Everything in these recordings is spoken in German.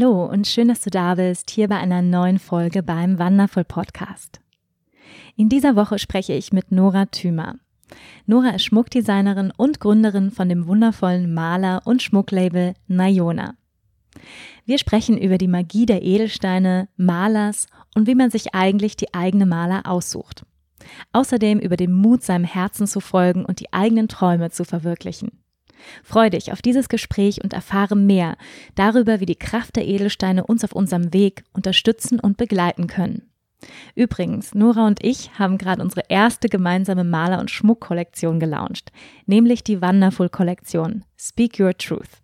Hallo und schön, dass du da bist, hier bei einer neuen Folge beim Wonderful Podcast. In dieser Woche spreche ich mit Nora Thümer. Nora ist Schmuckdesignerin und Gründerin von dem wundervollen Maler- und Schmucklabel Nayona. Wir sprechen über die Magie der Edelsteine, Malers und wie man sich eigentlich die eigene Maler aussucht. Außerdem über den Mut, seinem Herzen zu folgen und die eigenen Träume zu verwirklichen. Freu dich auf dieses Gespräch und erfahre mehr darüber, wie die Kraft der Edelsteine uns auf unserem Weg unterstützen und begleiten können. Übrigens, Nora und ich haben gerade unsere erste gemeinsame Maler- und Schmuckkollektion gelauncht, nämlich die Wonderful Kollektion Speak Your Truth.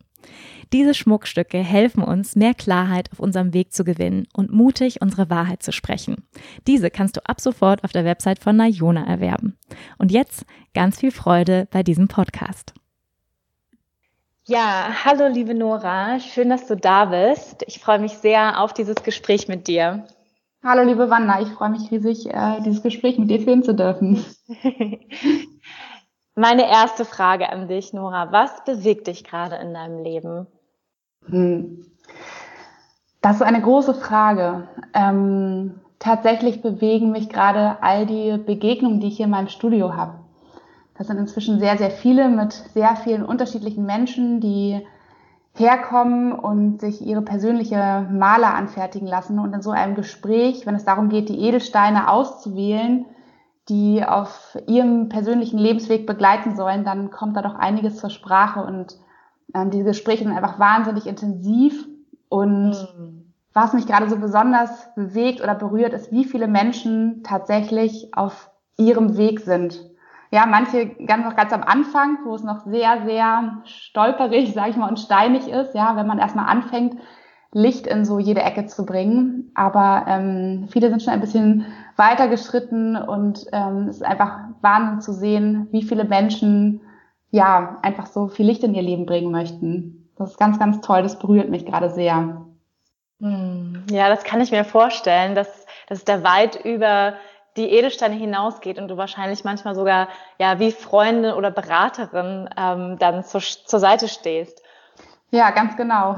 Diese Schmuckstücke helfen uns, mehr Klarheit auf unserem Weg zu gewinnen und mutig unsere Wahrheit zu sprechen. Diese kannst du ab sofort auf der Website von Nayona erwerben. Und jetzt ganz viel Freude bei diesem Podcast. Ja, hallo liebe Nora, schön, dass du da bist. Ich freue mich sehr auf dieses Gespräch mit dir. Hallo liebe Wanda, ich freue mich riesig, äh, dieses Gespräch mit dir führen zu dürfen. Meine erste Frage an dich, Nora, was bewegt dich gerade in deinem Leben? Hm. Das ist eine große Frage. Ähm, tatsächlich bewegen mich gerade all die Begegnungen, die ich hier in meinem Studio habe. Das sind inzwischen sehr, sehr viele mit sehr vielen unterschiedlichen Menschen, die herkommen und sich ihre persönliche Maler anfertigen lassen. Und in so einem Gespräch, wenn es darum geht, die Edelsteine auszuwählen, die auf ihrem persönlichen Lebensweg begleiten sollen, dann kommt da doch einiges zur Sprache. Und ähm, diese Gespräche sind einfach wahnsinnig intensiv. Und mhm. was mich gerade so besonders bewegt oder berührt, ist, wie viele Menschen tatsächlich auf ihrem Weg sind ja, manche ganz noch ganz am Anfang, wo es noch sehr, sehr stolperig, sage ich mal, und steinig ist, ja, wenn man erstmal anfängt, Licht in so jede Ecke zu bringen. Aber ähm, viele sind schon ein bisschen weiter geschritten und ähm, es ist einfach Wahnsinn zu sehen, wie viele Menschen ja einfach so viel Licht in ihr Leben bringen möchten. Das ist ganz, ganz toll. Das berührt mich gerade sehr. Hm. Ja, das kann ich mir vorstellen, dass, dass da weit über die Edelsteine hinausgeht und du wahrscheinlich manchmal sogar ja wie Freundin oder Beraterin ähm, dann zur, zur Seite stehst. Ja, ganz genau.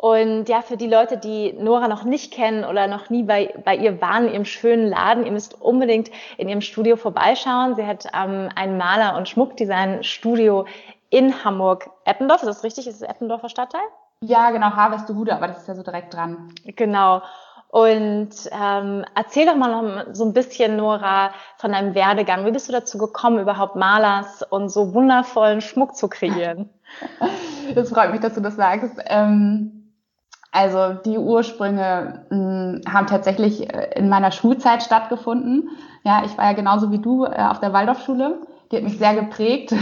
Und ja, für die Leute, die Nora noch nicht kennen oder noch nie bei, bei ihr waren, in ihrem schönen Laden, ihr müsst unbedingt in ihrem Studio vorbeischauen. Sie hat ähm, ein Maler- und Schmuckdesign-Studio in Hamburg-Eppendorf. Ist das richtig? Ist es Eppendorfer Stadtteil? Ja, genau, Harvestehude, aber das ist ja so direkt dran. Genau. Und ähm, erzähl doch mal noch so ein bisschen, Nora, von deinem Werdegang. Wie bist du dazu gekommen, überhaupt Malers und so wundervollen Schmuck zu kreieren? Das freut mich, dass du das sagst. Ähm, also die Ursprünge mh, hm, haben tatsächlich äh, in meiner Schulzeit stattgefunden. Ja, ich war ja genauso wie du äh, auf der Waldorfschule. Die hat mich sehr geprägt.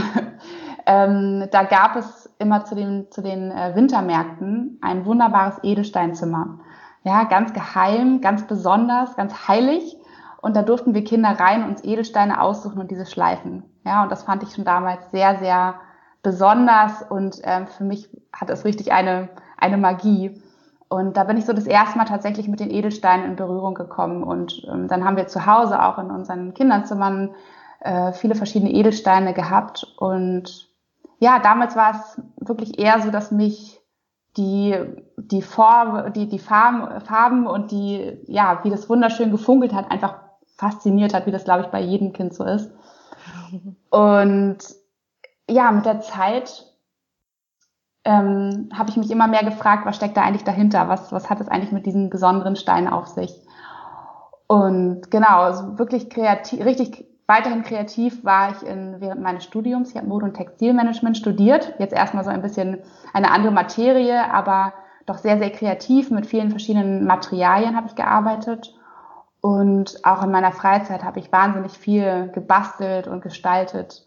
ähm, da gab es immer zu den, zu den äh, Wintermärkten ein wunderbares Edelsteinzimmer ja, ganz geheim, ganz besonders, ganz heilig. Und da durften wir Kinder rein uns Edelsteine aussuchen und diese schleifen. Ja, und das fand ich schon damals sehr, sehr besonders und ähm, für mich hat es richtig eine, eine Magie. Und da bin ich so das erste Mal tatsächlich mit den Edelsteinen in Berührung gekommen. Und ähm, dann haben wir zu Hause auch in unseren Kinderzimmern äh, viele verschiedene Edelsteine gehabt. Und ja, damals war es wirklich eher so, dass mich die, die Form, die, die Farben, Farben und die, ja, wie das wunderschön gefunkelt hat, einfach fasziniert hat, wie das, glaube ich, bei jedem Kind so ist. Und ja, mit der Zeit ähm, habe ich mich immer mehr gefragt, was steckt da eigentlich dahinter? Was, was hat es eigentlich mit diesen besonderen Steinen auf sich? Und genau, also wirklich kreativ, richtig Weiterhin kreativ war ich in, während meines Studiums. Ich habe Mode- und Textilmanagement studiert. Jetzt erstmal so ein bisschen eine andere Materie, aber doch sehr, sehr kreativ. Mit vielen verschiedenen Materialien habe ich gearbeitet. Und auch in meiner Freizeit habe ich wahnsinnig viel gebastelt und gestaltet.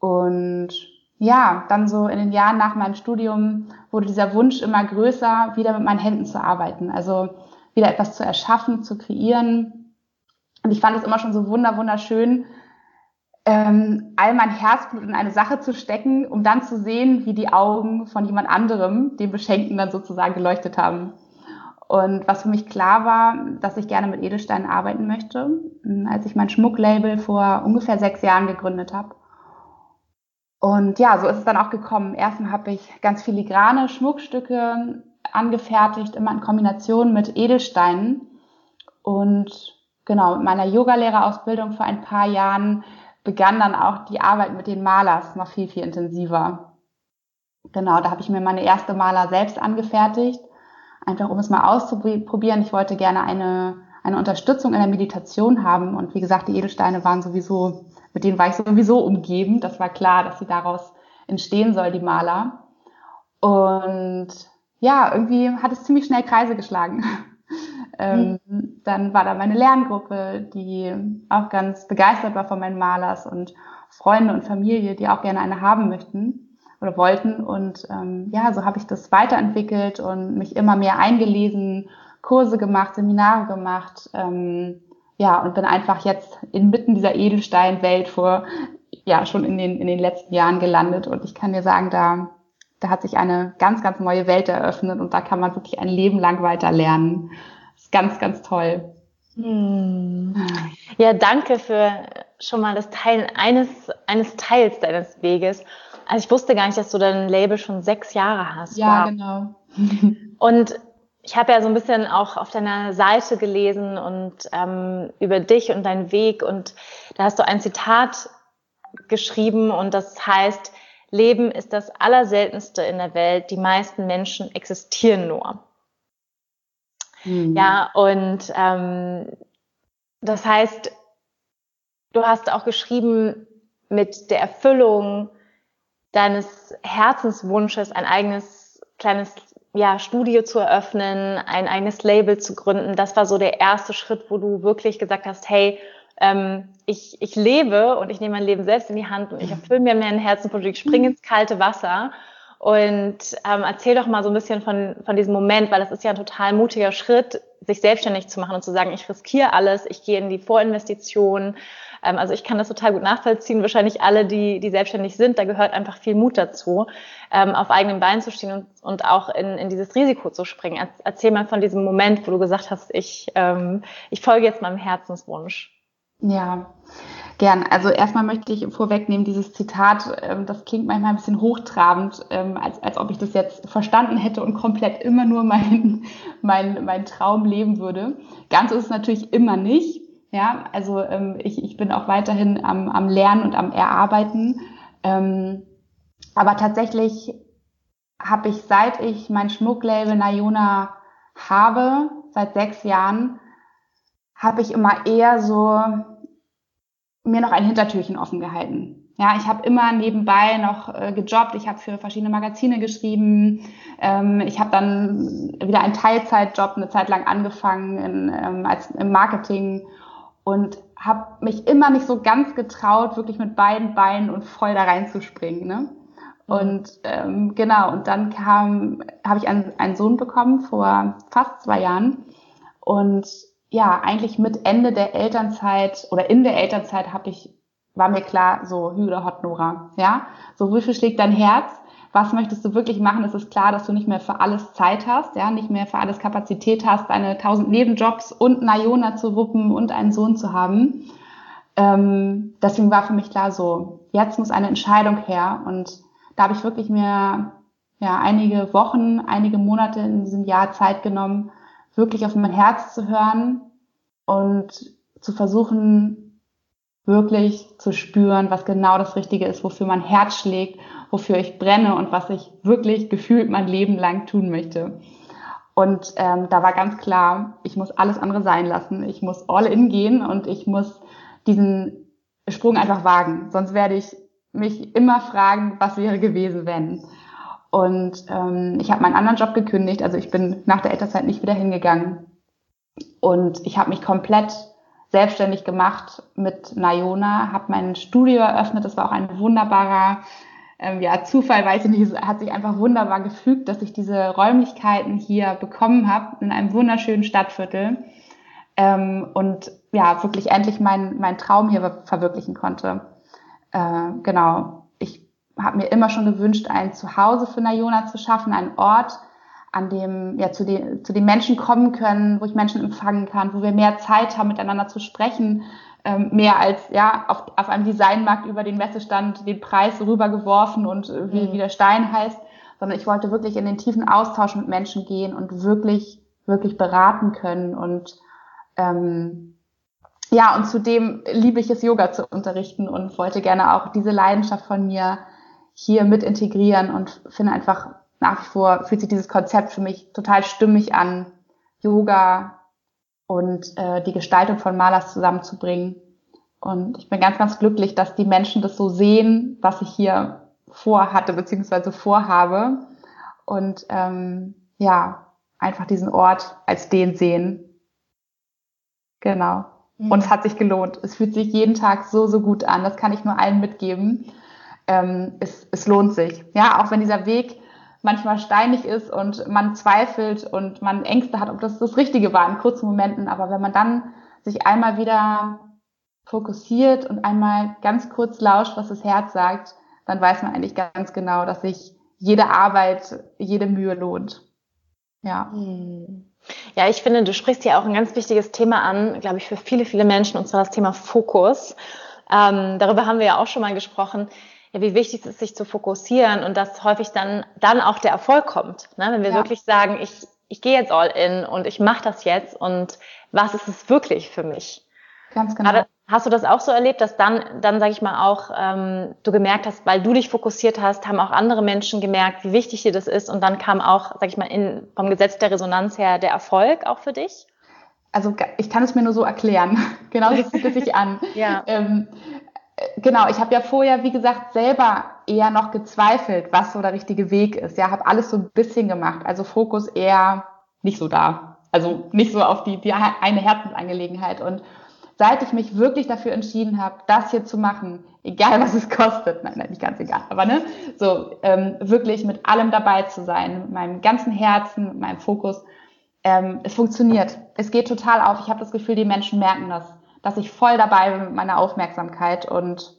Und ja, dann so in den Jahren nach meinem Studium wurde dieser Wunsch immer größer, wieder mit meinen Händen zu arbeiten. Also wieder etwas zu erschaffen, zu kreieren. Und ich fand es immer schon so wunder, wunderschön, ähm, all mein Herzblut in eine Sache zu stecken, um dann zu sehen, wie die Augen von jemand anderem, dem Beschenkten dann sozusagen geleuchtet haben. Und was für mich klar war, dass ich gerne mit Edelsteinen arbeiten möchte, als ich mein Schmucklabel vor ungefähr sechs Jahren gegründet habe. Und ja, so ist es dann auch gekommen. Erstmal habe ich ganz filigrane Schmuckstücke angefertigt, immer in Kombination mit Edelsteinen. Und genau, mit meiner Yogalehrerausbildung vor ein paar Jahren begann dann auch die Arbeit mit den Malers noch viel, viel intensiver. Genau, da habe ich mir meine erste Maler selbst angefertigt, einfach um es mal auszuprobieren. Ich wollte gerne eine, eine Unterstützung in der Meditation haben und wie gesagt, die Edelsteine waren sowieso, mit denen war ich sowieso umgeben. Das war klar, dass sie daraus entstehen soll, die Maler. Und ja, irgendwie hat es ziemlich schnell Kreise geschlagen. Ähm, mhm. Dann war da meine Lerngruppe, die auch ganz begeistert war von meinen Malers und Freunde und Familie, die auch gerne eine haben möchten oder wollten. Und ähm, ja, so habe ich das weiterentwickelt und mich immer mehr eingelesen, Kurse gemacht, Seminare gemacht. Ähm, ja, und bin einfach jetzt inmitten dieser Edelsteinwelt vor, ja, schon in den, in den letzten Jahren gelandet. Und ich kann dir sagen, da, da hat sich eine ganz, ganz neue Welt eröffnet und da kann man wirklich ein Leben lang weiter lernen ganz, ganz toll. Hm. Ja, danke für schon mal das Teilen eines, eines Teils deines Weges. Also ich wusste gar nicht, dass du dein Label schon sechs Jahre hast. Ja, wow. genau. Und ich habe ja so ein bisschen auch auf deiner Seite gelesen und ähm, über dich und deinen Weg und da hast du ein Zitat geschrieben und das heißt, Leben ist das Allerseltenste in der Welt, die meisten Menschen existieren nur. Mhm. Ja, und ähm, das heißt, du hast auch geschrieben, mit der Erfüllung deines Herzenswunsches ein eigenes kleines ja, Studio zu eröffnen, ein eigenes Label zu gründen. Das war so der erste Schritt, wo du wirklich gesagt hast, hey, ähm, ich, ich lebe und ich nehme mein Leben selbst in die Hand und ich erfülle mir mein Herzensprojekt, ich springe ins kalte Wasser und ähm, erzähl doch mal so ein bisschen von, von diesem Moment, weil das ist ja ein total mutiger Schritt, sich selbstständig zu machen und zu sagen, ich riskiere alles, ich gehe in die Vorinvestition. Ähm, also ich kann das total gut nachvollziehen. Wahrscheinlich alle, die, die selbstständig sind, da gehört einfach viel Mut dazu, ähm, auf eigenen Beinen zu stehen und, und auch in, in dieses Risiko zu springen. Erzähl mal von diesem Moment, wo du gesagt hast, ich, ähm, ich folge jetzt meinem Herzenswunsch. Ja, Gern. Also erstmal möchte ich vorwegnehmen, dieses Zitat, ähm, das klingt manchmal ein bisschen hochtrabend, ähm, als, als ob ich das jetzt verstanden hätte und komplett immer nur mein, mein, mein Traum leben würde. Ganz ist es natürlich immer nicht. Ja, also ähm, ich, ich bin auch weiterhin am, am Lernen und am Erarbeiten. Aber tatsächlich habe ich, seit ich mein Schmucklabel Nayona habe, seit sechs Jahren, habe ich immer eher so mir noch ein Hintertürchen offen gehalten. Ja, ich habe immer nebenbei noch äh, gejobbt. Ich habe für verschiedene Magazine geschrieben. Ähm, ich habe dann wieder einen Teilzeitjob eine Zeit lang angefangen in, ähm, als im Marketing und habe mich immer nicht so ganz getraut, wirklich mit beiden Beinen und voll da reinzuspringen. Ne? Und ähm, genau, und dann kam, habe ich einen, einen Sohn bekommen vor fast zwei Jahren und ja, eigentlich mit Ende der Elternzeit oder in der Elternzeit habe ich, war mir klar, so Hü Hot Nora, ja, so viel schlägt dein Herz? Was möchtest du wirklich machen? Es ist klar, dass du nicht mehr für alles Zeit hast, ja, nicht mehr für alles Kapazität hast, deine tausend Nebenjobs und Nayona zu wuppen und einen Sohn zu haben. Ähm, deswegen war für mich klar, so jetzt muss eine Entscheidung her und da habe ich wirklich mir ja einige Wochen, einige Monate in diesem Jahr Zeit genommen, wirklich auf mein Herz zu hören und zu versuchen, wirklich zu spüren, was genau das Richtige ist, wofür mein Herz schlägt, wofür ich brenne und was ich wirklich gefühlt mein Leben lang tun möchte. Und ähm, da war ganz klar, ich muss alles andere sein lassen. Ich muss all in gehen und ich muss diesen Sprung einfach wagen. Sonst werde ich mich immer fragen, was wäre gewesen, wenn. Und ähm, ich habe meinen anderen Job gekündigt, also ich bin nach der Elternzeit nicht wieder hingegangen. Und ich habe mich komplett selbstständig gemacht mit Nayona, habe mein Studio eröffnet. Das war auch ein wunderbarer ähm, ja, Zufall, weiß ich nicht, hat sich einfach wunderbar gefügt, dass ich diese Räumlichkeiten hier bekommen habe in einem wunderschönen Stadtviertel ähm, und ja, wirklich endlich meinen mein Traum hier verwirklichen konnte. Äh, genau, habe mir immer schon gewünscht, ein Zuhause für Nayona zu schaffen, einen Ort, an dem ja zu den, zu den Menschen kommen können, wo ich Menschen empfangen kann, wo wir mehr Zeit haben, miteinander zu sprechen, ähm, mehr als ja auf, auf einem Designmarkt über den Messestand den Preis rübergeworfen und äh, wie, mhm. wie der Stein heißt, sondern ich wollte wirklich in den tiefen Austausch mit Menschen gehen und wirklich, wirklich beraten können und ähm, ja, und zudem liebe ich es, Yoga zu unterrichten und wollte gerne auch diese Leidenschaft von mir hier mit integrieren und finde einfach nach wie vor fühlt sich dieses Konzept für mich total stimmig an, Yoga und äh, die Gestaltung von Malers zusammenzubringen. Und ich bin ganz, ganz glücklich, dass die Menschen das so sehen, was ich hier vorhatte bzw. vorhabe. Und ähm, ja, einfach diesen Ort als den sehen. Genau. Mhm. Und es hat sich gelohnt. Es fühlt sich jeden Tag so, so gut an. Das kann ich nur allen mitgeben. Ähm, es, es lohnt sich. Ja, auch wenn dieser Weg manchmal steinig ist und man zweifelt und man Ängste hat, ob das das Richtige war in kurzen Momenten. Aber wenn man dann sich einmal wieder fokussiert und einmal ganz kurz lauscht, was das Herz sagt, dann weiß man eigentlich ganz genau, dass sich jede Arbeit, jede Mühe lohnt. Ja. Hm. Ja, ich finde, du sprichst hier auch ein ganz wichtiges Thema an, glaube ich, für viele, viele Menschen, und zwar das Thema Fokus. Ähm, darüber haben wir ja auch schon mal gesprochen ja, wie wichtig es ist, sich zu fokussieren und dass häufig dann, dann auch der Erfolg kommt. Ne? Wenn wir ja. wirklich sagen, ich, ich gehe jetzt all in und ich mache das jetzt und was ist es wirklich für mich? Ganz genau. Hast du das auch so erlebt, dass dann, dann sage ich mal auch, ähm, du gemerkt hast, weil du dich fokussiert hast, haben auch andere Menschen gemerkt, wie wichtig dir das ist und dann kam auch, sage ich mal, in, vom Gesetz der Resonanz her der Erfolg auch für dich? Also ich kann es mir nur so erklären. genau so fühlt es sich an. ja. Ähm, genau, ich habe ja vorher, wie gesagt, selber eher noch gezweifelt, was so der richtige Weg ist. Ja, habe alles so ein bisschen gemacht. Also Fokus eher nicht so da. Also nicht so auf die, die eine Herzensangelegenheit. Und seit ich mich wirklich dafür entschieden habe, das hier zu machen, egal was es kostet, nein, nein, nicht ganz egal, aber ne, so ähm, wirklich mit allem dabei zu sein, mit meinem ganzen Herzen, mit meinem Fokus, ähm, es funktioniert. Es geht total auf. Ich habe das Gefühl, die Menschen merken das dass ich voll dabei bin mit meiner Aufmerksamkeit und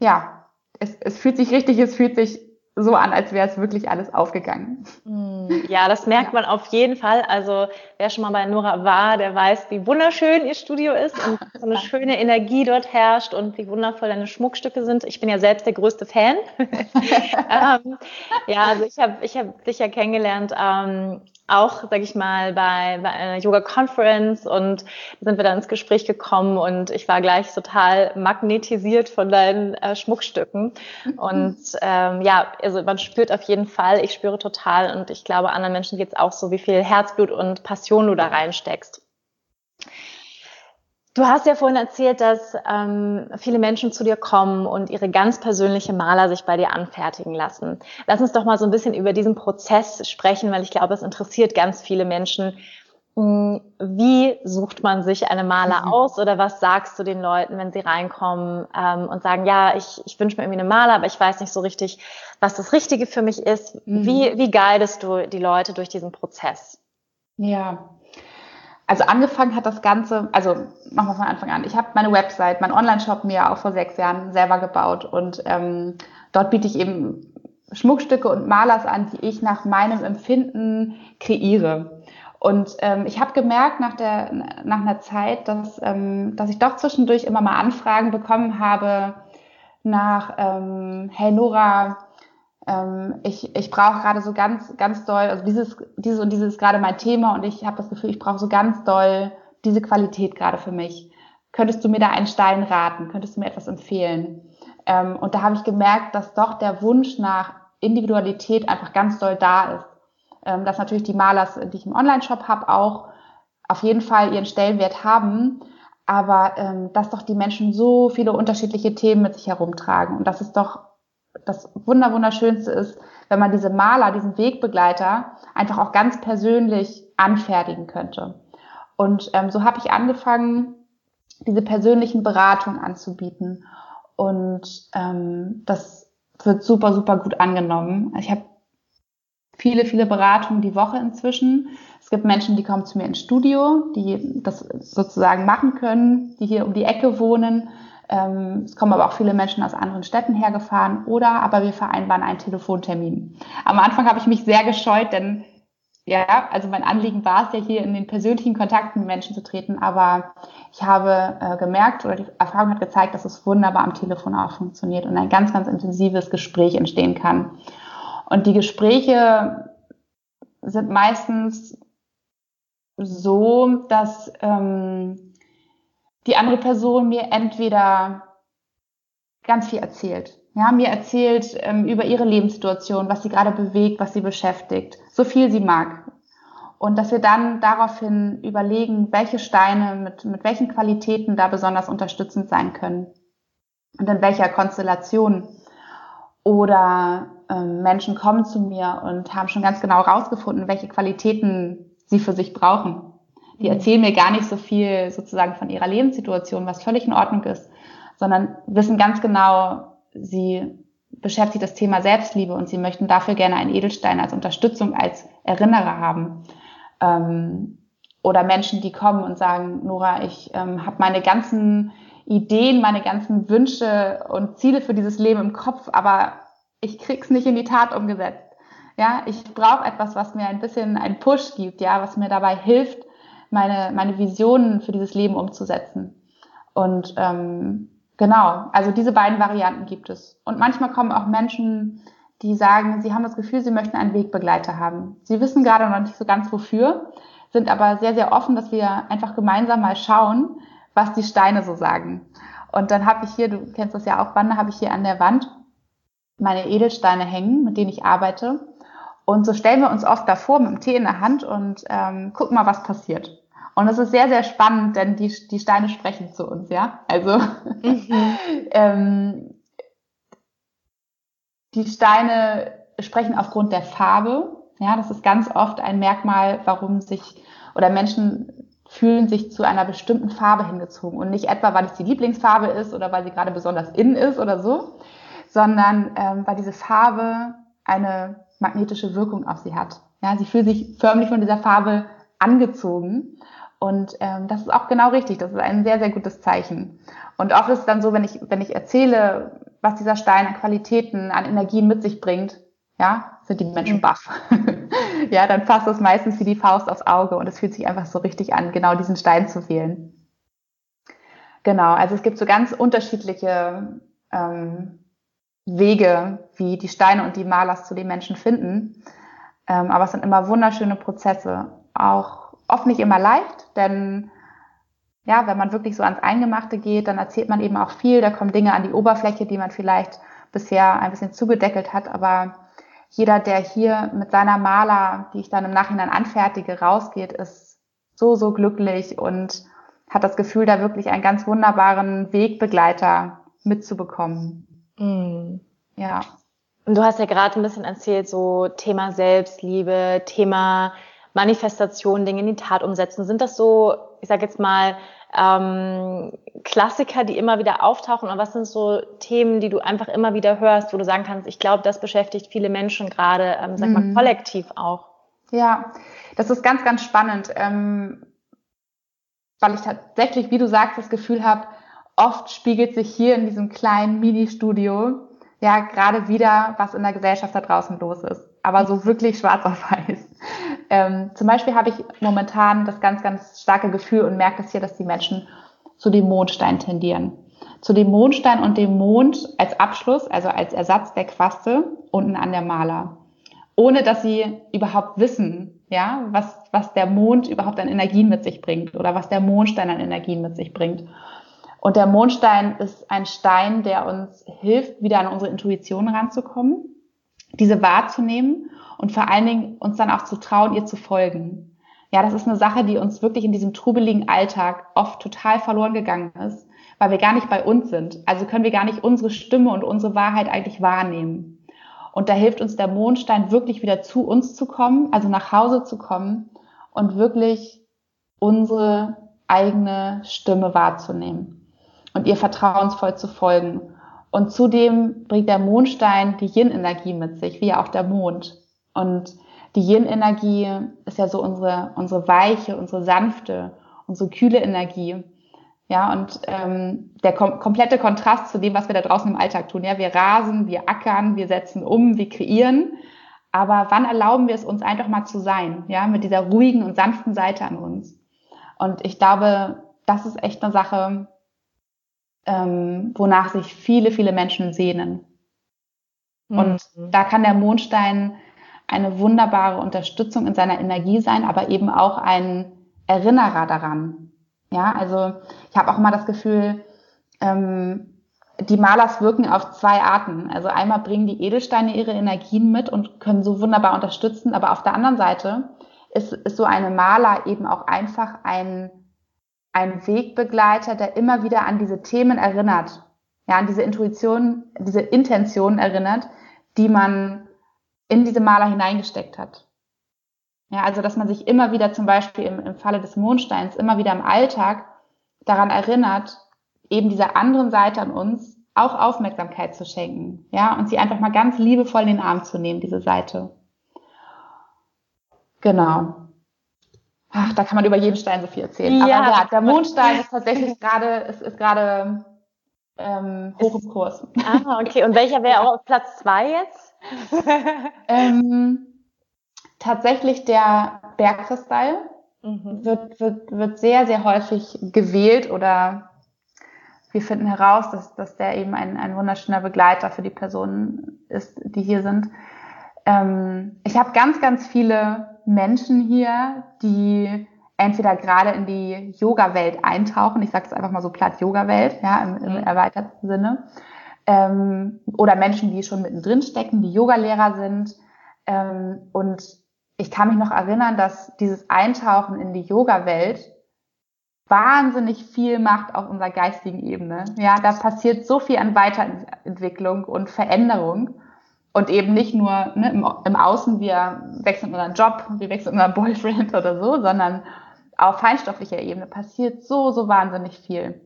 ja, es, es fühlt sich richtig, es fühlt sich so an, als wäre es wirklich alles aufgegangen. Hm, ja, das merkt man auf jeden Fall. Also wer schon mal bei Nora war, der weiß, wie wunderschön ihr Studio ist und so eine schöne Energie dort herrscht und wie wundervoll deine Schmuckstücke sind. Ich bin ja selbst der größte Fan. ähm, ja, also ich habe ich hab dich ja kennengelernt ähm, auch, sag ich mal, bei, bei einer Yoga-Conference und sind wir dann ins Gespräch gekommen und ich war gleich total magnetisiert von deinen äh, Schmuckstücken. Und ähm, ja, also man spürt auf jeden Fall, ich spüre total und ich glaube, anderen Menschen geht es auch so, wie viel Herzblut und Passion du da reinsteckst. Du hast ja vorhin erzählt, dass ähm, viele Menschen zu dir kommen und ihre ganz persönliche Maler sich bei dir anfertigen lassen. Lass uns doch mal so ein bisschen über diesen Prozess sprechen, weil ich glaube, es interessiert ganz viele Menschen. Hm, wie sucht man sich eine Maler mhm. aus oder was sagst du den Leuten, wenn sie reinkommen ähm, und sagen, ja, ich, ich wünsche mir irgendwie eine Maler, aber ich weiß nicht so richtig, was das Richtige für mich ist. Mhm. Wie, wie guidest du die Leute durch diesen Prozess? Ja, also angefangen hat das Ganze, also machen wir von Anfang an. Ich habe meine Website, mein Online-Shop mir auch vor sechs Jahren selber gebaut und ähm, dort biete ich eben Schmuckstücke und Malers an, die ich nach meinem Empfinden kreiere. Und ähm, ich habe gemerkt nach, der, nach einer Zeit, dass, ähm, dass ich doch zwischendurch immer mal Anfragen bekommen habe nach, ähm, hey Nora, ich, ich brauche gerade so ganz, ganz doll, also dieses, dieses und dieses ist gerade mein Thema und ich habe das Gefühl, ich brauche so ganz doll diese Qualität gerade für mich. Könntest du mir da einen Stein raten? Könntest du mir etwas empfehlen? Ähm, und da habe ich gemerkt, dass doch der Wunsch nach Individualität einfach ganz doll da ist. Ähm, dass natürlich die Malers, die ich im Online-Shop habe, auch auf jeden Fall ihren Stellenwert haben, aber ähm, dass doch die Menschen so viele unterschiedliche Themen mit sich herumtragen und das ist doch das Wunder wunderschönste ist, wenn man diese Maler, diesen Wegbegleiter einfach auch ganz persönlich anfertigen könnte. Und ähm, so habe ich angefangen, diese persönlichen Beratungen anzubieten. Und ähm, das wird super, super gut angenommen. Ich habe viele, viele Beratungen die Woche inzwischen. Es gibt Menschen, die kommen zu mir ins Studio, die das sozusagen machen können, die hier um die Ecke wohnen. Ähm, es kommen aber auch viele Menschen aus anderen Städten hergefahren oder aber wir vereinbaren einen Telefontermin. Am Anfang habe ich mich sehr gescheut, denn ja, also mein Anliegen war es ja hier in den persönlichen Kontakt mit Menschen zu treten, aber ich habe äh, gemerkt oder die Erfahrung hat gezeigt, dass es wunderbar am Telefon auch funktioniert und ein ganz, ganz intensives Gespräch entstehen kann. Und die Gespräche sind meistens so, dass ähm, die andere Person mir entweder ganz viel erzählt. Ja, mir erzählt ähm, über ihre Lebenssituation, was sie gerade bewegt, was sie beschäftigt, so viel sie mag. Und dass wir dann daraufhin überlegen, welche Steine mit, mit welchen Qualitäten da besonders unterstützend sein können. Und in welcher Konstellation. Oder ähm, Menschen kommen zu mir und haben schon ganz genau herausgefunden, welche Qualitäten sie für sich brauchen. Die erzählen mir gar nicht so viel sozusagen von ihrer Lebenssituation, was völlig in Ordnung ist, sondern wissen ganz genau, sie beschäftigt das Thema Selbstliebe und sie möchten dafür gerne einen Edelstein als Unterstützung, als Erinnerer haben. Ähm, oder Menschen, die kommen und sagen, Nora, ich ähm, habe meine ganzen Ideen, meine ganzen Wünsche und Ziele für dieses Leben im Kopf, aber ich krieg's nicht in die Tat umgesetzt. Ja, ich brauche etwas, was mir ein bisschen einen Push gibt, ja, was mir dabei hilft, meine, meine Visionen für dieses Leben umzusetzen. Und ähm, Genau, also diese beiden Varianten gibt es. Und manchmal kommen auch Menschen, die sagen, sie haben das Gefühl, sie möchten einen Wegbegleiter haben. Sie wissen gerade noch nicht so ganz wofür, sind aber sehr, sehr offen, dass wir einfach gemeinsam mal schauen, was die Steine so sagen. Und dann habe ich hier, du kennst das ja auch, Wanda, habe ich hier an der Wand meine Edelsteine hängen, mit denen ich arbeite. Und so stellen wir uns oft davor mit dem Tee in der Hand und ähm, gucken mal, was passiert. Und es ist sehr, sehr spannend, denn die, die Steine sprechen zu uns, ja. Also mhm. ähm, die Steine sprechen aufgrund der Farbe. Ja, das ist ganz oft ein Merkmal, warum sich oder Menschen fühlen sich zu einer bestimmten Farbe hingezogen und nicht etwa, weil es die Lieblingsfarbe ist oder weil sie gerade besonders in ist oder so, sondern ähm, weil diese Farbe eine magnetische Wirkung auf sie hat. Ja, sie fühlen sich förmlich von dieser Farbe angezogen und ähm, das ist auch genau richtig. Das ist ein sehr, sehr gutes Zeichen. Und oft ist es dann so, wenn ich, wenn ich erzähle, was dieser Stein an Qualitäten, an Energien mit sich bringt, ja, sind die Menschen mhm. baff. ja, dann passt das meistens wie die Faust aufs Auge und es fühlt sich einfach so richtig an, genau diesen Stein zu wählen. Genau, also es gibt so ganz unterschiedliche ähm, Wege, wie die Steine und die Malers zu den Menschen finden. Ähm, aber es sind immer wunderschöne Prozesse. Auch oft nicht immer leicht, denn ja, wenn man wirklich so ans Eingemachte geht, dann erzählt man eben auch viel, da kommen Dinge an die Oberfläche, die man vielleicht bisher ein bisschen zugedeckelt hat, aber jeder, der hier mit seiner Maler, die ich dann im Nachhinein anfertige, rausgeht, ist so, so glücklich und hat das Gefühl, da wirklich einen ganz wunderbaren Wegbegleiter mitzubekommen. Mm. Ja. Und du hast ja gerade ein bisschen erzählt, so Thema Selbstliebe, Thema Manifestation, Dinge in die Tat umsetzen? Sind das so, ich sage jetzt mal, ähm, Klassiker, die immer wieder auftauchen? Oder was sind so Themen, die du einfach immer wieder hörst, wo du sagen kannst, ich glaube, das beschäftigt viele Menschen gerade, ähm, sag mal, mhm. kollektiv auch? Ja, das ist ganz, ganz spannend, ähm, weil ich tatsächlich, wie du sagst, das Gefühl habe, oft spiegelt sich hier in diesem kleinen Mini-Studio ja gerade wieder, was in der Gesellschaft da draußen los ist. Aber so wirklich schwarz auf weiß. Ähm, zum Beispiel habe ich momentan das ganz, ganz starke Gefühl und merke es hier, dass die Menschen zu dem Mondstein tendieren. Zu dem Mondstein und dem Mond als Abschluss, also als Ersatz der Quaste unten an der Maler. Ohne dass sie überhaupt wissen, ja, was, was der Mond überhaupt an Energien mit sich bringt oder was der Mondstein an Energien mit sich bringt. Und der Mondstein ist ein Stein, der uns hilft, wieder an unsere Intuition ranzukommen, diese wahrzunehmen und vor allen Dingen uns dann auch zu trauen, ihr zu folgen. Ja, das ist eine Sache, die uns wirklich in diesem trubeligen Alltag oft total verloren gegangen ist, weil wir gar nicht bei uns sind. Also können wir gar nicht unsere Stimme und unsere Wahrheit eigentlich wahrnehmen. Und da hilft uns der Mondstein wirklich wieder zu uns zu kommen, also nach Hause zu kommen und wirklich unsere eigene Stimme wahrzunehmen und ihr vertrauensvoll zu folgen. Und zudem bringt der Mondstein die Yin-Energie mit sich, wie auch der Mond. Und die Yin-Energie ist ja so unsere, unsere weiche, unsere sanfte, unsere kühle Energie. Ja, und ähm, der kom komplette Kontrast zu dem, was wir da draußen im Alltag tun. Ja, wir rasen, wir ackern, wir setzen um, wir kreieren. Aber wann erlauben wir es uns einfach mal zu sein? Ja, mit dieser ruhigen und sanften Seite an uns. Und ich glaube, das ist echt eine Sache, ähm, wonach sich viele, viele Menschen sehnen. Und mhm. da kann der Mondstein eine wunderbare Unterstützung in seiner Energie sein, aber eben auch ein Erinnerer daran, ja, also ich habe auch immer das Gefühl, ähm, die Malers wirken auf zwei Arten. Also einmal bringen die Edelsteine ihre Energien mit und können so wunderbar unterstützen, aber auf der anderen Seite ist, ist so eine Maler eben auch einfach ein, ein Wegbegleiter, der immer wieder an diese Themen erinnert, ja, an diese Intuition, diese Intention erinnert, die man in diese Maler hineingesteckt hat. Ja, also dass man sich immer wieder zum Beispiel im, im Falle des Mondsteins immer wieder im Alltag daran erinnert, eben dieser anderen Seite an uns auch Aufmerksamkeit zu schenken, ja, und sie einfach mal ganz liebevoll in den Arm zu nehmen, diese Seite. Genau. Ach, da kann man über jeden Stein so viel erzählen. Ja. Aber ja, der Mondstein ist tatsächlich gerade, ist, ist gerade ähm, hoch im Kurs. Ah, okay. Und welcher wäre auch auf Platz zwei jetzt? ähm, tatsächlich der Bergkristall mhm. wird, wird, wird sehr, sehr häufig gewählt oder wir finden heraus, dass, dass der eben ein, ein wunderschöner Begleiter für die Personen ist, die hier sind. Ähm, ich habe ganz, ganz viele Menschen hier, die entweder gerade in die Yoga-Welt eintauchen, ich sage es einfach mal so platt Yoga-Welt, ja, im, im mhm. erweiterten Sinne, ähm, oder Menschen, die schon mittendrin stecken, die Yogalehrer sind ähm, und ich kann mich noch erinnern, dass dieses Eintauchen in die Yoga-Welt wahnsinnig viel macht auf unserer geistigen Ebene. Ja, da passiert so viel an Weiterentwicklung und Veränderung. Und eben nicht nur ne, im, im, Außen, wir wechseln unseren Job, wir wechseln unseren Boyfriend oder so, sondern auf feinstofflicher Ebene passiert so, so wahnsinnig viel.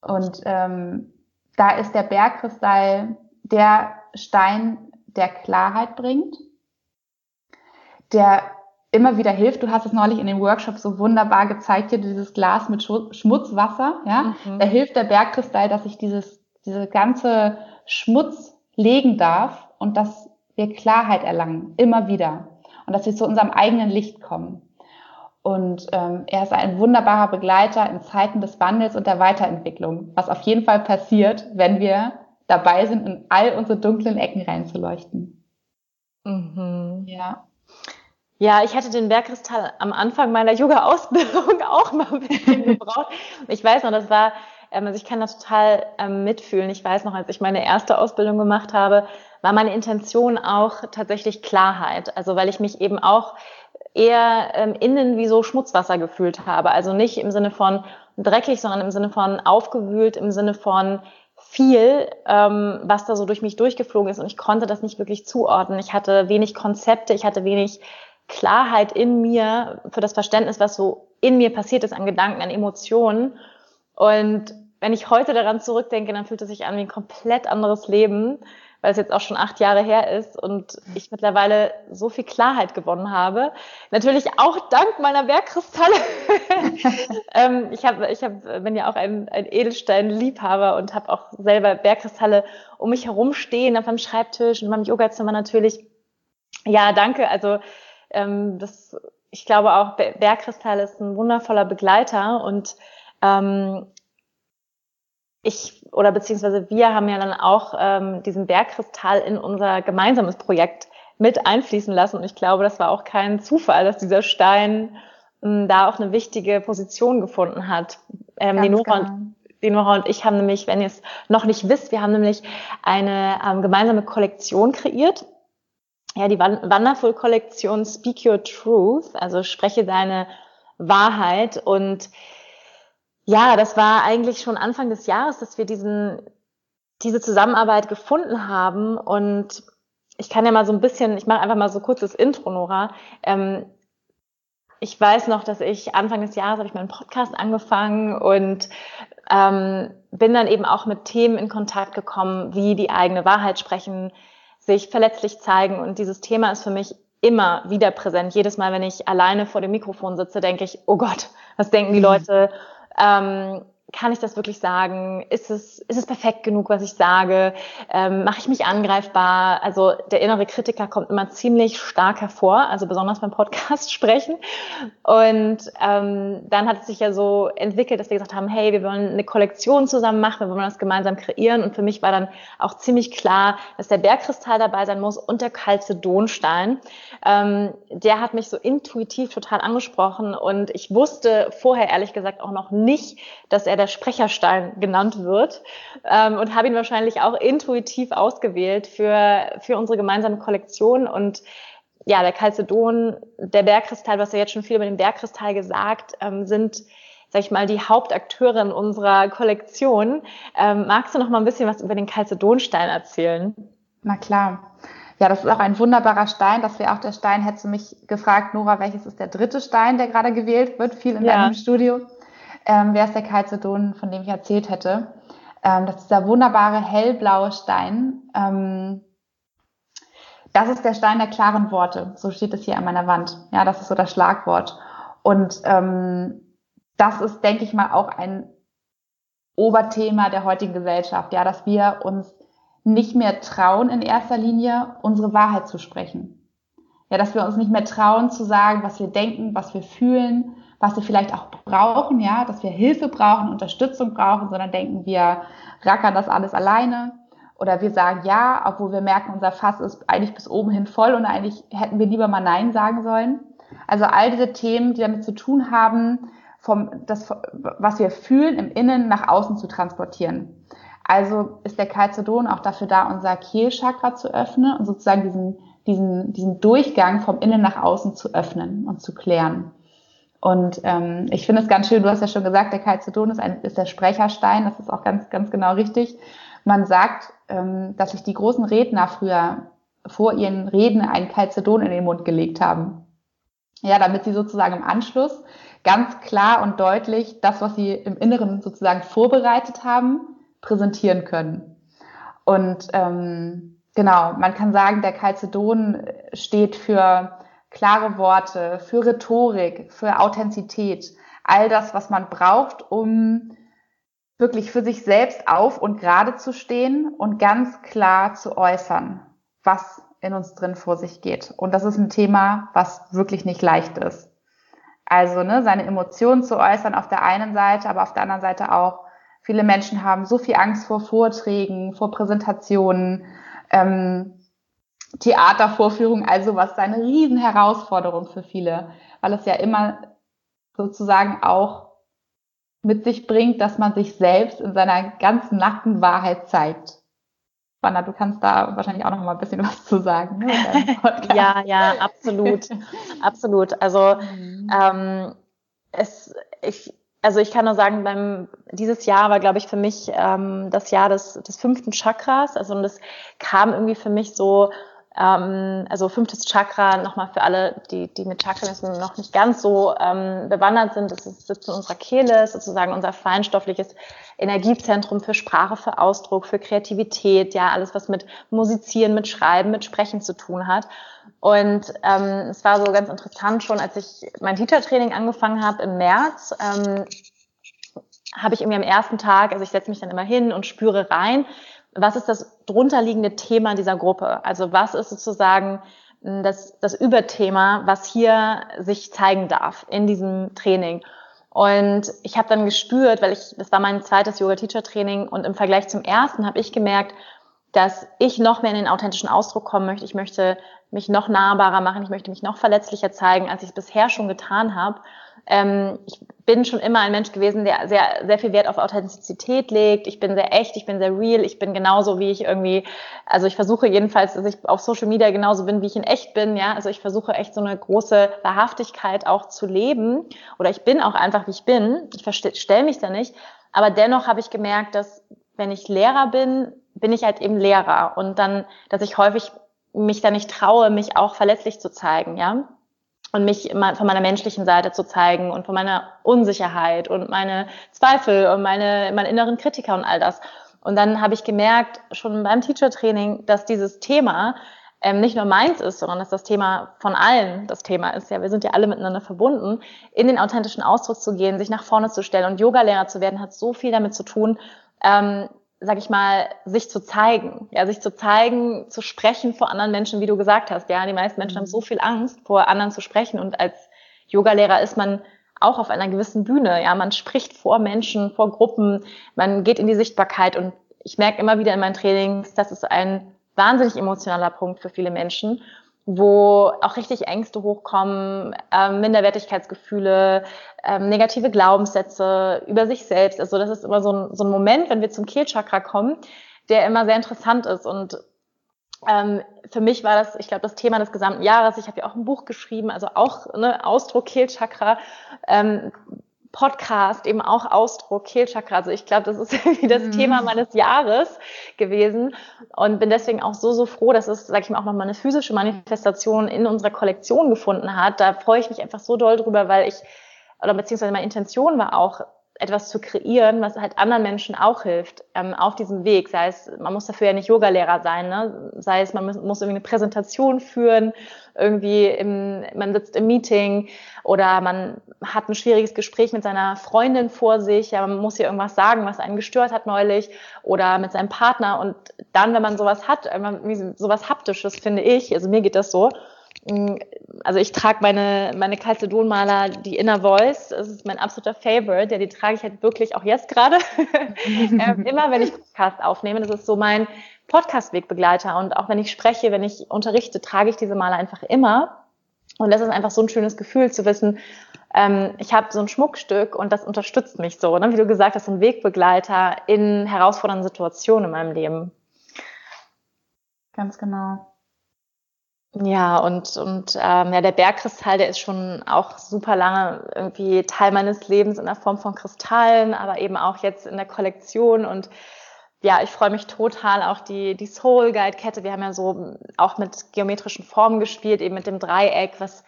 Und ähm, da ist der Bergkristall der Stein, der Klarheit bringt, der immer wieder hilft. Du hast es neulich in dem Workshop so wunderbar gezeigt, hier dieses Glas mit Schmutzwasser, ja. Mhm. Da hilft der Bergkristall, dass ich dieses, diese ganze Schmutz legen darf und dass wir Klarheit erlangen, immer wieder. Und dass wir zu unserem eigenen Licht kommen. Und ähm, er ist ein wunderbarer Begleiter in Zeiten des Wandels und der Weiterentwicklung, was auf jeden Fall passiert, wenn wir dabei sind, in all unsere dunklen Ecken reinzuleuchten. Mhm. Ja. Ja, ich hatte den Bergkristall am Anfang meiner Yoga-Ausbildung auch mal ein bisschen gebraucht. Ich weiß noch, das war, also ich kann das total ähm, mitfühlen. Ich weiß noch, als ich meine erste Ausbildung gemacht habe, war meine Intention auch tatsächlich Klarheit. Also weil ich mich eben auch eher ähm, innen wie so Schmutzwasser gefühlt habe. Also nicht im Sinne von dreckig, sondern im Sinne von aufgewühlt, im Sinne von viel, ähm, was da so durch mich durchgeflogen ist und ich konnte das nicht wirklich zuordnen. Ich hatte wenig Konzepte, ich hatte wenig Klarheit in mir für das Verständnis, was so in mir passiert ist an Gedanken, an Emotionen. Und wenn ich heute daran zurückdenke, dann fühlt es sich an wie ein komplett anderes Leben, weil es jetzt auch schon acht Jahre her ist und ich mittlerweile so viel Klarheit gewonnen habe. Natürlich auch dank meiner Bergkristalle. ähm, ich hab, ich hab, bin ja auch ein, ein Edelstein-Liebhaber und habe auch selber Bergkristalle um mich herum stehen, auf meinem Schreibtisch, in meinem Yogazimmer natürlich. Ja, danke. Also ähm, das, ich glaube auch, Bergkristall ist ein wundervoller Begleiter und ähm, ich oder beziehungsweise wir haben ja dann auch ähm, diesen Bergkristall in unser gemeinsames Projekt mit einfließen lassen. Und ich glaube, das war auch kein Zufall, dass dieser Stein ähm, da auch eine wichtige Position gefunden hat. Ähm, die, Nora genau. und, die Nora und ich haben nämlich, wenn ihr es noch nicht wisst, wir haben nämlich eine ähm, gemeinsame Kollektion kreiert ja, die Wonderful-Kollektion Speak Your Truth, also spreche deine Wahrheit. Und ja, das war eigentlich schon Anfang des Jahres, dass wir diesen, diese Zusammenarbeit gefunden haben. Und ich kann ja mal so ein bisschen, ich mache einfach mal so kurzes Intro, Nora. Ähm, ich weiß noch, dass ich Anfang des Jahres habe ich meinen Podcast angefangen und ähm, bin dann eben auch mit Themen in Kontakt gekommen, wie die eigene Wahrheit sprechen, sich verletzlich zeigen. Und dieses Thema ist für mich immer wieder präsent. Jedes Mal, wenn ich alleine vor dem Mikrofon sitze, denke ich, oh Gott, was denken die mhm. Leute? Ähm, kann ich das wirklich sagen? Ist es, ist es perfekt genug, was ich sage? Ähm, Mache ich mich angreifbar? Also der innere Kritiker kommt immer ziemlich stark hervor, also besonders beim Podcast sprechen. Und ähm, dann hat es sich ja so entwickelt, dass wir gesagt haben, hey, wir wollen eine Kollektion zusammen machen, wir wollen das gemeinsam kreieren. Und für mich war dann auch ziemlich klar, dass der Bergkristall dabei sein muss und der Calcedonstein. Ähm, der hat mich so intuitiv total angesprochen und ich wusste vorher ehrlich gesagt auch noch nicht, dass er der Sprecherstein genannt wird ähm, und habe ihn wahrscheinlich auch intuitiv ausgewählt für, für unsere gemeinsame Kollektion und ja, der Calcedon, der Bergkristall, was ja jetzt schon viel über den Bergkristall gesagt, ähm, sind sag ich mal, die Hauptakteure in unserer Kollektion. Ähm, magst du noch mal ein bisschen was über den Calcedonstein erzählen? Na klar. Ja, das ist auch ein wunderbarer Stein. Das wäre auch der Stein, hättest du mich gefragt, Nora, welches ist der dritte Stein, der gerade gewählt wird, viel in ja. deinem Studio ähm, wäre es der Calcedon, von dem ich erzählt hätte. Ähm, das ist der wunderbare hellblaue Stein. Ähm, das ist der Stein der klaren Worte. So steht es hier an meiner Wand. Ja, das ist so das Schlagwort. Und ähm, das ist, denke ich mal, auch ein Oberthema der heutigen Gesellschaft. Ja, dass wir uns nicht mehr trauen, in erster Linie unsere Wahrheit zu sprechen. Ja, dass wir uns nicht mehr trauen zu sagen, was wir denken, was wir fühlen, was wir vielleicht auch brauchen, ja, dass wir Hilfe brauchen, Unterstützung brauchen, sondern denken, wir rackern das alles alleine. Oder wir sagen ja, obwohl wir merken, unser Fass ist eigentlich bis oben hin voll und eigentlich hätten wir lieber mal Nein sagen sollen. Also all diese Themen, die damit zu tun haben, vom, das, was wir fühlen, im Innen nach außen zu transportieren. Also ist der Calcedon auch dafür da, unser Kehlchakra zu öffnen und sozusagen diesen, diesen, diesen Durchgang vom Innen nach außen zu öffnen und zu klären. Und ähm, ich finde es ganz schön, du hast ja schon gesagt, der Calcedon ist, ein, ist der Sprecherstein, das ist auch ganz, ganz genau richtig. Man sagt, ähm, dass sich die großen Redner früher vor ihren Reden einen Calcedon in den Mund gelegt haben. Ja, damit sie sozusagen im Anschluss ganz klar und deutlich das, was sie im Inneren sozusagen vorbereitet haben, präsentieren können. Und ähm, genau, man kann sagen, der Calcedon steht für klare Worte, für Rhetorik, für Authentizität, all das, was man braucht, um wirklich für sich selbst auf und gerade zu stehen und ganz klar zu äußern, was in uns drin vor sich geht. Und das ist ein Thema, was wirklich nicht leicht ist. Also ne, seine Emotionen zu äußern auf der einen Seite, aber auf der anderen Seite auch, viele Menschen haben so viel Angst vor Vorträgen, vor Präsentationen, ähm, Theatervorführung, also was eine Riesenherausforderung für viele, weil es ja immer sozusagen auch mit sich bringt, dass man sich selbst in seiner ganzen nackten Wahrheit zeigt. Wanda, du kannst da wahrscheinlich auch noch mal ein bisschen was zu sagen. Ne, ja, ja, absolut, absolut. Also mhm. ähm, es, ich, also ich kann nur sagen, beim dieses Jahr war, glaube ich, für mich ähm, das Jahr des, des fünften Chakras. Also und das kam irgendwie für mich so ähm, also fünftes Chakra, nochmal für alle, die, die mit Chakrenwissen noch nicht ganz so ähm, bewandert sind, das sitzt in unserer Kehle, ist sozusagen unser feinstoffliches Energiezentrum für Sprache, für Ausdruck, für Kreativität, ja, alles, was mit Musizieren, mit Schreiben, mit Sprechen zu tun hat. Und ähm, es war so ganz interessant schon, als ich mein Teacher-Training angefangen habe im März, ähm, habe ich irgendwie am ersten Tag, also ich setze mich dann immer hin und spüre rein, was ist das drunterliegende Thema dieser Gruppe? Also was ist sozusagen hm, das, das Überthema, was hier sich zeigen darf in diesem Training? Und ich habe dann gespürt, weil ich, das war mein zweites Yoga-Teacher-Training und im Vergleich zum ersten habe ich gemerkt, dass ich noch mehr in den authentischen Ausdruck kommen möchte. Ich möchte mich noch nahbarer machen, ich möchte mich noch verletzlicher zeigen, als ich es bisher schon getan habe. Ähm, ich bin schon immer ein Mensch gewesen, der sehr, sehr viel Wert auf Authentizität legt. Ich bin sehr echt, ich bin sehr real, ich bin genauso, wie ich irgendwie, also ich versuche jedenfalls, dass ich auf Social Media genauso bin, wie ich in echt bin, ja. Also ich versuche echt so eine große Wahrhaftigkeit auch zu leben. Oder ich bin auch einfach, wie ich bin. Ich verstelle mich da nicht. Aber dennoch habe ich gemerkt, dass wenn ich Lehrer bin, bin ich halt eben Lehrer. Und dann, dass ich häufig mich da nicht traue, mich auch verletzlich zu zeigen, ja. Und mich von meiner menschlichen Seite zu zeigen und von meiner Unsicherheit und meine Zweifel und meine, meine inneren Kritiker und all das. Und dann habe ich gemerkt, schon beim Teacher-Training, dass dieses Thema ähm, nicht nur meins ist, sondern dass das Thema von allen das Thema ist. Ja, wir sind ja alle miteinander verbunden, in den authentischen Ausdruck zu gehen, sich nach vorne zu stellen. Und Yoga-Lehrer zu werden, hat so viel damit zu tun, ähm, sag ich mal, sich zu zeigen. Ja, sich zu zeigen, zu sprechen vor anderen Menschen, wie du gesagt hast. Ja, die meisten Menschen haben so viel Angst, vor anderen zu sprechen. Und als Yogalehrer ist man auch auf einer gewissen Bühne. Ja, man spricht vor Menschen, vor Gruppen, man geht in die Sichtbarkeit. Und ich merke immer wieder in meinen Trainings, das ist ein wahnsinnig emotionaler Punkt für viele Menschen wo auch richtig Ängste hochkommen, ähm, Minderwertigkeitsgefühle, ähm, negative Glaubenssätze über sich selbst. Also das ist immer so ein, so ein Moment, wenn wir zum Kehlchakra kommen, der immer sehr interessant ist. Und ähm, für mich war das, ich glaube, das Thema des gesamten Jahres. Ich habe ja auch ein Buch geschrieben, also auch ne, Ausdruck Kehlchakra. Ähm, Podcast eben auch Ausdruck Kehlchakra. Also ich glaube, das ist irgendwie das mhm. Thema meines Jahres gewesen und bin deswegen auch so, so froh, dass es, sag ich mal, auch nochmal eine physische Manifestation in unserer Kollektion gefunden hat. Da freue ich mich einfach so doll drüber, weil ich, oder beziehungsweise meine Intention war auch, etwas zu kreieren, was halt anderen Menschen auch hilft ähm, auf diesem Weg. Sei es, man muss dafür ja nicht Yogalehrer sein, ne? sei es, man muss, muss irgendwie eine Präsentation führen, irgendwie im, man sitzt im Meeting oder man hat ein schwieriges Gespräch mit seiner Freundin vor sich, ja, man muss ihr irgendwas sagen, was einen gestört hat neulich oder mit seinem Partner. Und dann, wenn man sowas hat, sowas haptisches, finde ich, also mir geht das so, Mm, also ich trage meine, meine Calcedonmaler, die Inner Voice, das ist mein absoluter Favorite, ja, die trage ich halt wirklich auch jetzt gerade, ähm, immer wenn ich Podcast aufnehme, das ist so mein Podcast-Wegbegleiter. Und auch wenn ich spreche, wenn ich unterrichte, trage ich diese Maler einfach immer. Und das ist einfach so ein schönes Gefühl zu wissen, ähm, ich habe so ein Schmuckstück und das unterstützt mich so, ne? wie du gesagt hast, ein Wegbegleiter in herausfordernden Situationen in meinem Leben. Ganz genau. Ja, und, und ähm, ja, der Bergkristall, der ist schon auch super lange irgendwie Teil meines Lebens in der Form von Kristallen, aber eben auch jetzt in der Kollektion. Und ja, ich freue mich total auch die, die Soul Guide Kette. Wir haben ja so auch mit geometrischen Formen gespielt, eben mit dem Dreieck, was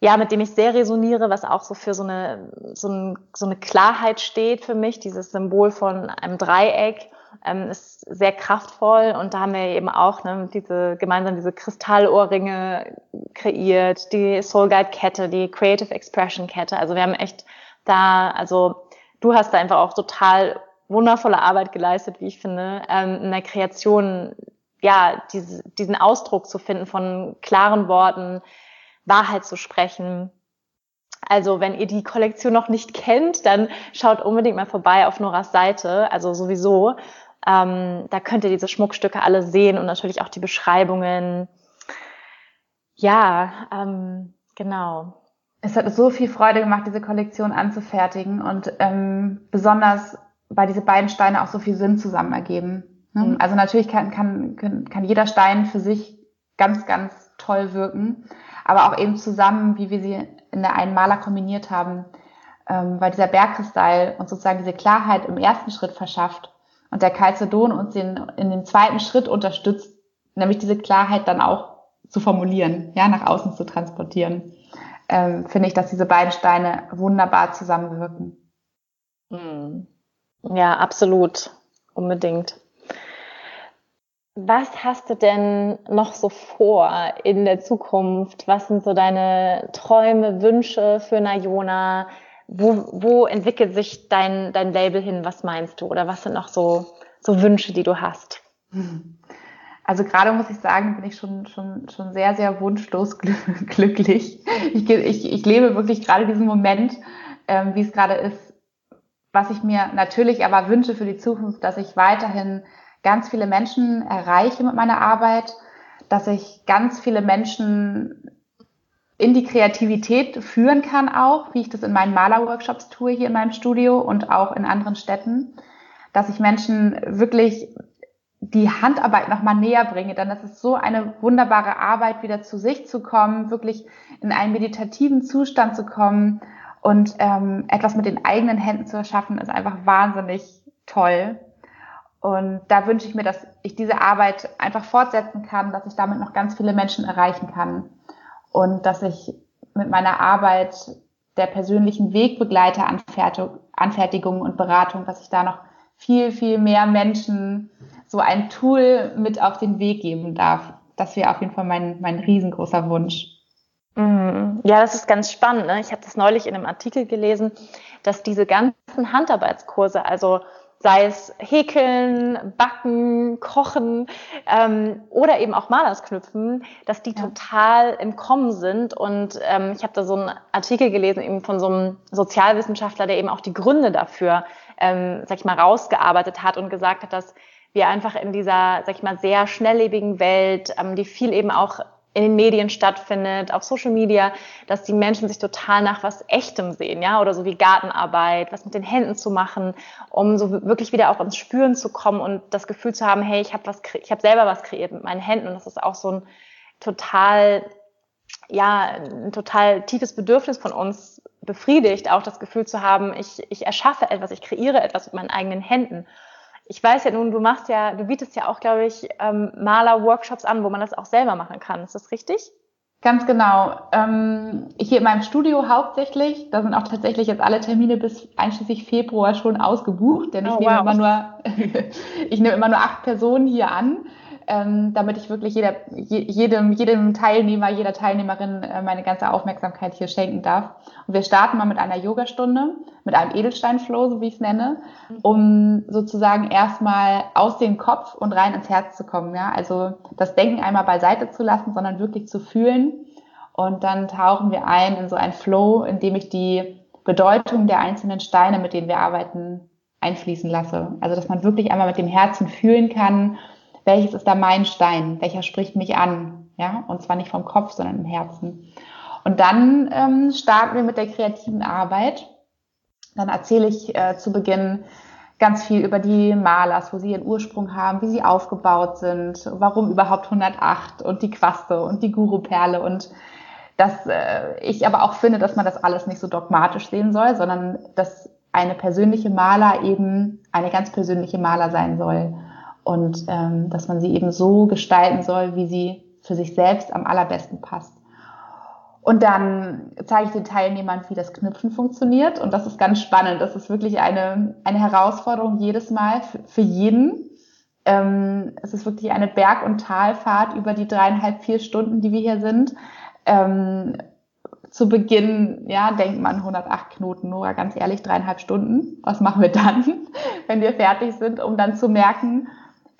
ja, mit dem ich sehr resoniere, was auch so für so eine, so, ein, so eine Klarheit steht für mich, dieses Symbol von einem Dreieck ähm, ist sehr kraftvoll und da haben wir eben auch ne, diese gemeinsam diese Kristallohrringe kreiert, die Soul Guide Kette, die Creative Expression Kette. Also wir haben echt da, also du hast da einfach auch total wundervolle Arbeit geleistet, wie ich finde, ähm, in der Kreation, ja, diese, diesen Ausdruck zu finden von klaren Worten, Wahrheit zu sprechen. Also wenn ihr die Kollektion noch nicht kennt, dann schaut unbedingt mal vorbei auf Noras Seite, also sowieso. Ähm, da könnt ihr diese Schmuckstücke alle sehen und natürlich auch die Beschreibungen. Ja, ähm, genau. Es hat so viel Freude gemacht, diese Kollektion anzufertigen und ähm, besonders, weil diese beiden Steine auch so viel Sinn zusammen ergeben. Ne? Mhm. Also natürlich kann, kann, kann jeder Stein für sich ganz, ganz toll wirken, aber auch eben zusammen, wie wir sie in der einen Maler kombiniert haben, ähm, weil dieser Bergkristall uns sozusagen diese Klarheit im ersten Schritt verschafft und der Calcedon uns den, in dem zweiten Schritt unterstützt, nämlich diese Klarheit dann auch zu formulieren, ja, nach außen zu transportieren, ähm, finde ich, dass diese beiden Steine wunderbar zusammenwirken. Hm. Ja, absolut. Unbedingt. Was hast du denn noch so vor in der Zukunft? Was sind so deine Träume, Wünsche für Najona? wo, wo entwickelt sich dein, dein Label hin? Was meinst du? Oder was sind noch so, so Wünsche, die du hast? Also gerade muss ich sagen, bin ich schon, schon, schon sehr, sehr wunschlos glücklich. Ich, ich, ich lebe wirklich gerade diesen Moment, ähm, wie es gerade ist. Was ich mir natürlich aber wünsche für die Zukunft, dass ich weiterhin ganz viele Menschen erreiche mit meiner Arbeit, dass ich ganz viele Menschen in die Kreativität führen kann auch, wie ich das in meinen Malerworkshops tue hier in meinem Studio und auch in anderen Städten, dass ich Menschen wirklich die Handarbeit nochmal näher bringe, denn das ist so eine wunderbare Arbeit, wieder zu sich zu kommen, wirklich in einen meditativen Zustand zu kommen und ähm, etwas mit den eigenen Händen zu erschaffen, ist einfach wahnsinnig toll. Und da wünsche ich mir, dass ich diese Arbeit einfach fortsetzen kann, dass ich damit noch ganz viele Menschen erreichen kann und dass ich mit meiner Arbeit der persönlichen Wegbegleiteranfertigung und Beratung, dass ich da noch viel, viel mehr Menschen so ein Tool mit auf den Weg geben darf. Das wäre auf jeden Fall mein, mein riesengroßer Wunsch. Mhm. Ja, das ist ganz spannend. Ne? Ich habe das neulich in einem Artikel gelesen, dass diese ganzen Handarbeitskurse, also sei es Häkeln, Backen, Kochen ähm, oder eben auch Malersknüpfen, dass die ja. total im Kommen sind. Und ähm, ich habe da so einen Artikel gelesen eben von so einem Sozialwissenschaftler, der eben auch die Gründe dafür, ähm, sag ich mal, rausgearbeitet hat und gesagt hat, dass wir einfach in dieser, sag ich mal, sehr schnelllebigen Welt, ähm, die viel eben auch in den Medien stattfindet, auf Social Media, dass die Menschen sich total nach was Echtem sehen, ja, oder so wie Gartenarbeit, was mit den Händen zu machen, um so wirklich wieder auch ins Spüren zu kommen und das Gefühl zu haben, hey, ich habe was, ich habe selber was kreiert mit meinen Händen. Und das ist auch so ein total, ja, ein total tiefes Bedürfnis von uns befriedigt, auch das Gefühl zu haben, ich, ich erschaffe etwas, ich kreiere etwas mit meinen eigenen Händen ich weiß ja nun, du machst ja, du bietest ja auch, glaube ich, ähm, Maler-Workshops an, wo man das auch selber machen kann. Ist das richtig? Ganz genau. Ähm, hier in meinem Studio hauptsächlich, da sind auch tatsächlich jetzt alle Termine bis einschließlich Februar schon ausgebucht, denn ich oh, nehme wow. immer nur, ich nehme immer nur acht Personen hier an ähm, damit ich wirklich jeder, jedem, jedem Teilnehmer, jeder Teilnehmerin äh, meine ganze Aufmerksamkeit hier schenken darf. Und wir starten mal mit einer Yogastunde, mit einem Edelsteinflow, so wie ich es nenne, um sozusagen erstmal aus dem Kopf und rein ins Herz zu kommen. Ja? Also das Denken einmal beiseite zu lassen, sondern wirklich zu fühlen. Und dann tauchen wir ein in so ein Flow, in dem ich die Bedeutung der einzelnen Steine, mit denen wir arbeiten, einfließen lasse. Also dass man wirklich einmal mit dem Herzen fühlen kann welches ist da mein Stein, welcher spricht mich an, ja, und zwar nicht vom Kopf, sondern im Herzen. Und dann ähm, starten wir mit der kreativen Arbeit. Dann erzähle ich äh, zu Beginn ganz viel über die Malers, wo sie ihren Ursprung haben, wie sie aufgebaut sind, warum überhaupt 108 und die Quaste und die Guru-Perle und dass äh, ich aber auch finde, dass man das alles nicht so dogmatisch sehen soll, sondern dass eine persönliche Maler eben eine ganz persönliche Maler sein soll und ähm, dass man sie eben so gestalten soll, wie sie für sich selbst am allerbesten passt. Und dann zeige ich den Teilnehmern, wie das Knüpfen funktioniert. Und das ist ganz spannend. Das ist wirklich eine, eine Herausforderung jedes Mal für, für jeden. Ähm, es ist wirklich eine Berg- und Talfahrt über die dreieinhalb, vier Stunden, die wir hier sind. Ähm, zu Beginn, ja, denkt man 108 Knoten, Nora, ganz ehrlich, dreieinhalb Stunden. Was machen wir dann, wenn wir fertig sind, um dann zu merken,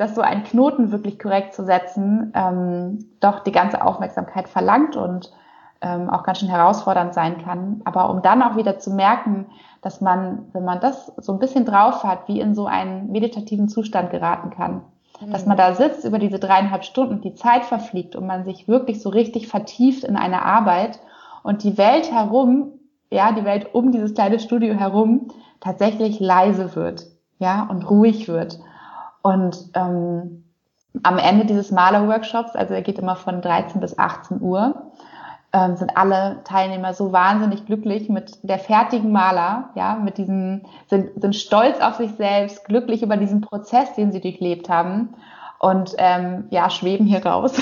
dass so ein Knoten wirklich korrekt zu setzen ähm, doch die ganze Aufmerksamkeit verlangt und ähm, auch ganz schön herausfordernd sein kann. Aber um dann auch wieder zu merken, dass man, wenn man das so ein bisschen drauf hat, wie in so einen meditativen Zustand geraten kann. Mhm. Dass man da sitzt über diese dreieinhalb Stunden, die Zeit verfliegt und man sich wirklich so richtig vertieft in eine Arbeit und die Welt herum, ja, die Welt um dieses kleine Studio herum tatsächlich leise wird, ja, und ruhig wird. Und ähm, am Ende dieses Malerworkshops, also er geht immer von 13 bis 18 Uhr, ähm, sind alle Teilnehmer so wahnsinnig glücklich mit der fertigen Maler, ja, mit diesem, sind, sind stolz auf sich selbst, glücklich über diesen Prozess, den sie durchlebt haben und ähm, ja, schweben hier raus.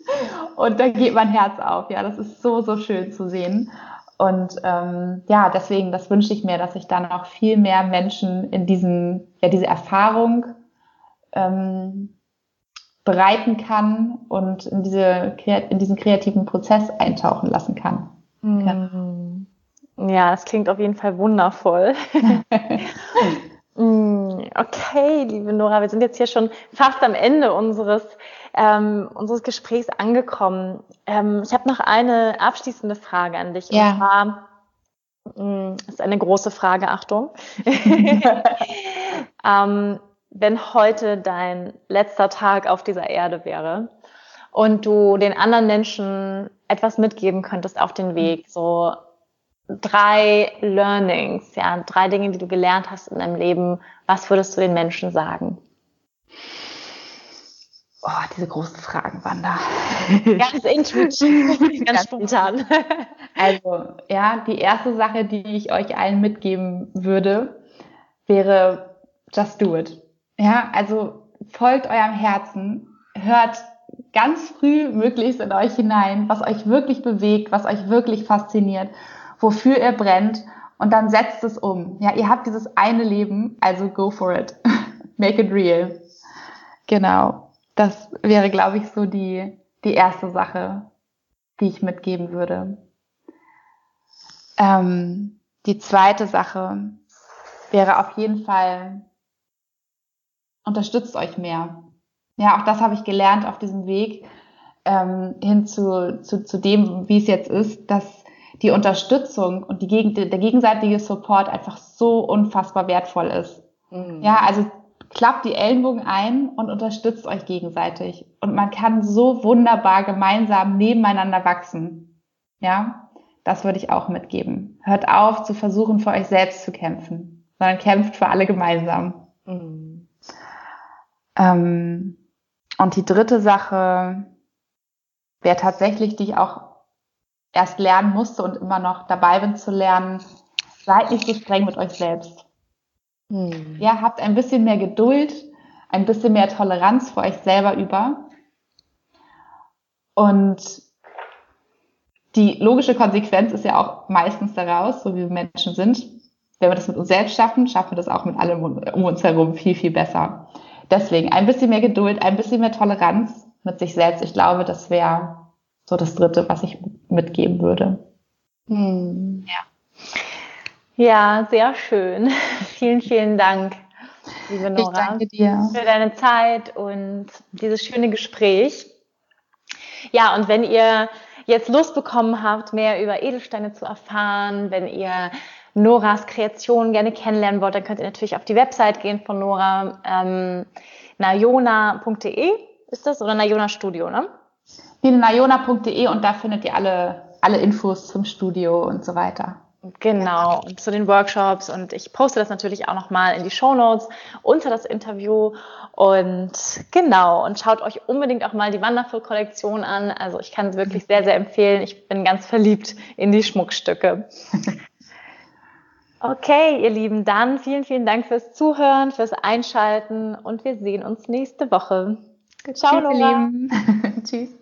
und da geht mein Herz auf, ja, das ist so, so schön zu sehen. Und ähm, ja, deswegen, das wünsche ich mir, dass ich dann auch viel mehr Menschen in diesen, ja, diese Erfahrung ähm, bereiten kann und in, diese, in diesen kreativen Prozess eintauchen lassen kann. Mhm. Ja, es klingt auf jeden Fall wundervoll. Mm, okay, liebe Nora, wir sind jetzt hier schon fast am Ende unseres, ähm, unseres Gesprächs angekommen. Ähm, ich habe noch eine abschließende Frage an dich. Ja. Und zwar, das mm, ist eine große Frage, Achtung. ähm, wenn heute dein letzter Tag auf dieser Erde wäre und du den anderen Menschen etwas mitgeben könntest auf den Weg, so drei Learnings, ja, drei Dinge, die du gelernt hast in deinem Leben, was würdest du den Menschen sagen? Oh, diese großen Fragen, Wanda. Ganz intuitiv, ganz, ganz spontan. Also, ja, die erste Sache, die ich euch allen mitgeben würde, wäre just do it. Ja, also folgt eurem Herzen, hört ganz früh möglichst in euch hinein, was euch wirklich bewegt, was euch wirklich fasziniert, wofür ihr brennt und dann setzt es um. Ja, ihr habt dieses eine Leben, also go for it. Make it real. Genau. Das wäre, glaube ich, so die, die erste Sache, die ich mitgeben würde. Ähm, die zweite Sache wäre auf jeden Fall, unterstützt euch mehr. Ja, auch das habe ich gelernt auf diesem Weg ähm, hin zu, zu, zu dem, wie es jetzt ist, dass die Unterstützung und die, der gegenseitige Support einfach so unfassbar wertvoll ist. Mhm. Ja, also klappt die Ellenbogen ein und unterstützt euch gegenseitig. Und man kann so wunderbar gemeinsam nebeneinander wachsen. Ja, das würde ich auch mitgeben. Hört auf zu versuchen, für euch selbst zu kämpfen, sondern kämpft für alle gemeinsam. Mhm. Ähm, und die dritte Sache wäre tatsächlich, die ich auch erst lernen musste und immer noch dabei bin zu lernen, seid nicht so streng mit euch selbst. Hm. Ja, habt ein bisschen mehr Geduld, ein bisschen mehr Toleranz für euch selber über. Und die logische Konsequenz ist ja auch meistens daraus, so wie wir Menschen sind. Wenn wir das mit uns selbst schaffen, schaffen wir das auch mit allem um uns herum viel, viel besser. Deswegen ein bisschen mehr Geduld, ein bisschen mehr Toleranz mit sich selbst. Ich glaube, das wäre so das Dritte, was ich mitgeben würde. Hm. Ja. Ja, sehr schön. vielen, vielen Dank, liebe Nora, ich danke dir. für deine Zeit und dieses schöne Gespräch. Ja, und wenn ihr jetzt Lust bekommen habt, mehr über Edelsteine zu erfahren, wenn ihr Noras Kreation gerne kennenlernen wollt, dann könnt ihr natürlich auf die Website gehen von Nora, ähm, nayona.de ist das oder Nayona Studio, ne? nayona.de und da findet ihr alle, alle Infos zum Studio und so weiter. Genau, und zu den Workshops und ich poste das natürlich auch nochmal in die Show Notes unter das Interview und genau, und schaut euch unbedingt auch mal die Wonderful-Kollektion an. Also ich kann es wirklich sehr, sehr empfehlen. Ich bin ganz verliebt in die Schmuckstücke. Okay, ihr Lieben, dann vielen, vielen Dank fürs Zuhören, fürs Einschalten und wir sehen uns nächste Woche. Ciao, Tschüss, Laura. Tschüss.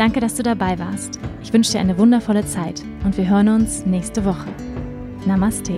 Danke, dass du dabei warst. Ich wünsche dir eine wundervolle Zeit und wir hören uns nächste Woche. Namaste.